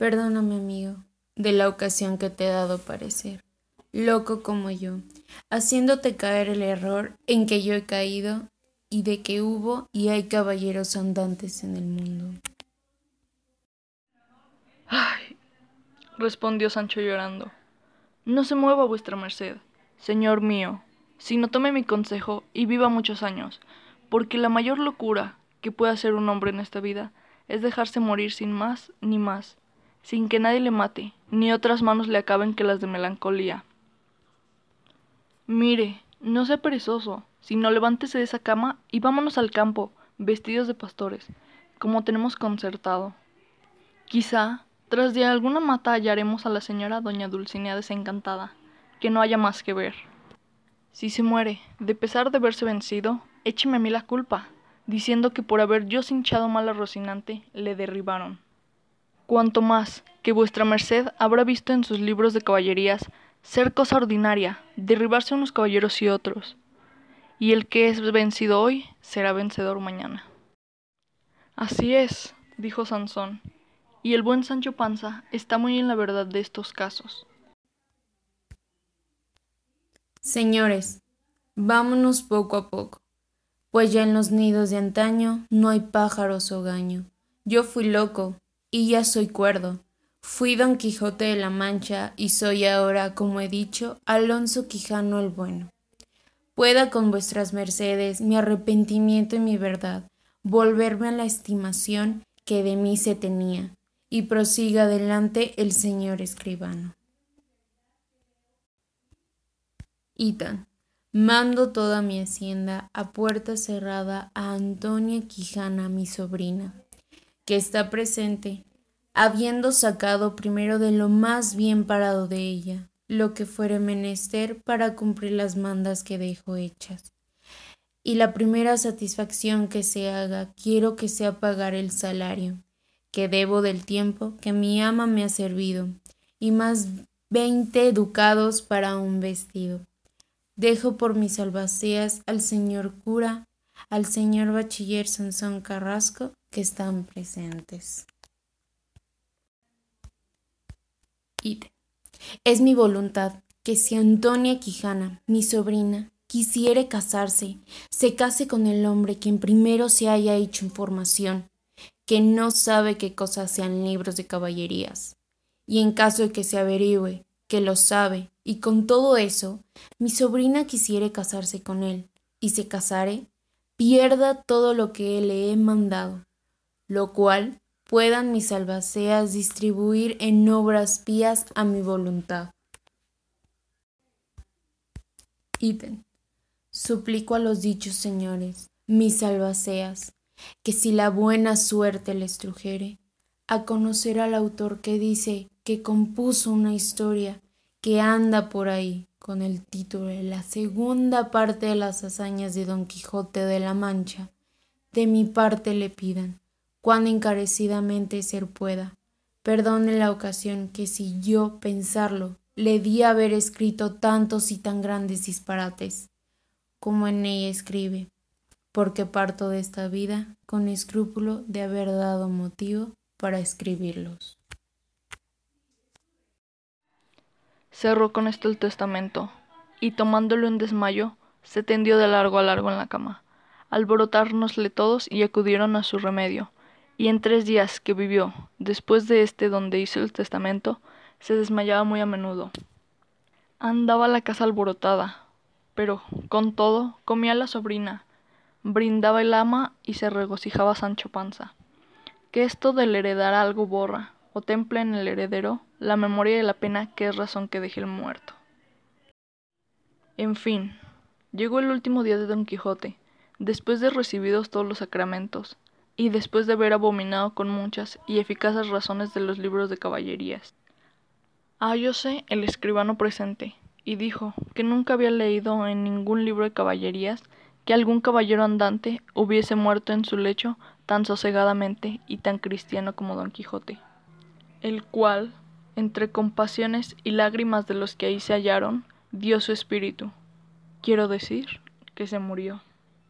Perdóname, amigo, de la ocasión que te he dado parecer, loco como yo, haciéndote caer el error en que yo he caído y de que hubo y hay caballeros andantes en el mundo. Ay, respondió Sancho llorando, no se mueva vuestra merced, señor mío, sino tome mi consejo y viva muchos años, porque la mayor locura que puede hacer un hombre en esta vida es dejarse morir sin más ni más, sin que nadie le mate, ni otras manos le acaben que las de melancolía. Mire, no sea perezoso, sino levántese de esa cama y vámonos al campo, vestidos de pastores, como tenemos concertado. Quizá, tras de alguna mata hallaremos a la señora doña Dulcinea desencantada, que no haya más que ver. Si se muere, de pesar de verse vencido, écheme a mí la culpa, diciendo que por haber yo cinchado mal a Rocinante, le derribaron. Cuanto más que vuestra merced habrá visto en sus libros de caballerías ser cosa ordinaria, derribarse unos caballeros y otros, y el que es vencido hoy será vencedor mañana. Así es, dijo Sansón, y el buen Sancho Panza está muy en la verdad de estos casos. Señores, vámonos poco a poco, pues ya en los nidos de antaño no hay pájaros o gaño. Yo fui loco, y ya soy cuerdo. Fui Don Quijote de la Mancha y soy ahora, como he dicho, Alonso Quijano el Bueno. Pueda con vuestras mercedes mi arrepentimiento y mi verdad volverme a la estimación que de mí se tenía, y prosiga adelante el señor escribano. Itan, mando toda mi hacienda a puerta cerrada a Antonia Quijana, mi sobrina, que está presente, habiendo sacado primero de lo más bien parado de ella, lo que fuere menester para cumplir las mandas que dejo hechas. Y la primera satisfacción que se haga quiero que sea pagar el salario, que debo del tiempo que mi ama me ha servido, y más veinte ducados para un vestido. Dejo por mis albaceas al señor cura, al señor bachiller Sansón Carrasco que están presentes. Es mi voluntad que si Antonia Quijana, mi sobrina, quisiere casarse, se case con el hombre quien primero se haya hecho información, que no sabe qué cosas sean libros de caballerías. Y en caso de que se averigüe que lo sabe, y con todo eso, mi sobrina quisiere casarse con él, y se casare, pierda todo lo que le he mandado, lo cual puedan mis albaceas distribuir en obras pías a mi voluntad. Ítem. Suplico a los dichos señores, mis albaceas, que si la buena suerte les trujere, a conocer al autor que dice que compuso una historia que anda por ahí con el título de la segunda parte de las hazañas de Don Quijote de la Mancha, de mi parte le pidan, cuán encarecidamente ser pueda. Perdone la ocasión que si yo pensarlo le di haber escrito tantos y tan grandes disparates como en ella escribe, porque parto de esta vida con escrúpulo de haber dado motivo para escribirlos. Cerró con esto el testamento, y tomándolo en desmayo, se tendió de largo a largo en la cama. Alborotárnosle todos y acudieron a su remedio, y en tres días que vivió, después de este donde hizo el testamento, se desmayaba muy a menudo. Andaba la casa alborotada, pero, con todo, comía la sobrina, brindaba el ama y se regocijaba Sancho Panza. Que esto del heredar algo borra, o templa en el heredero, la memoria de la pena que es razón que deje el muerto. En fin, llegó el último día de Don Quijote, después de recibidos todos los sacramentos, y después de haber abominado con muchas y eficaces razones de los libros de caballerías. Hallóse el escribano presente, y dijo que nunca había leído en ningún libro de caballerías que algún caballero andante hubiese muerto en su lecho tan sosegadamente y tan cristiano como Don Quijote, el cual, entre compasiones y lágrimas de los que ahí se hallaron, dio su espíritu, quiero decir, que se murió.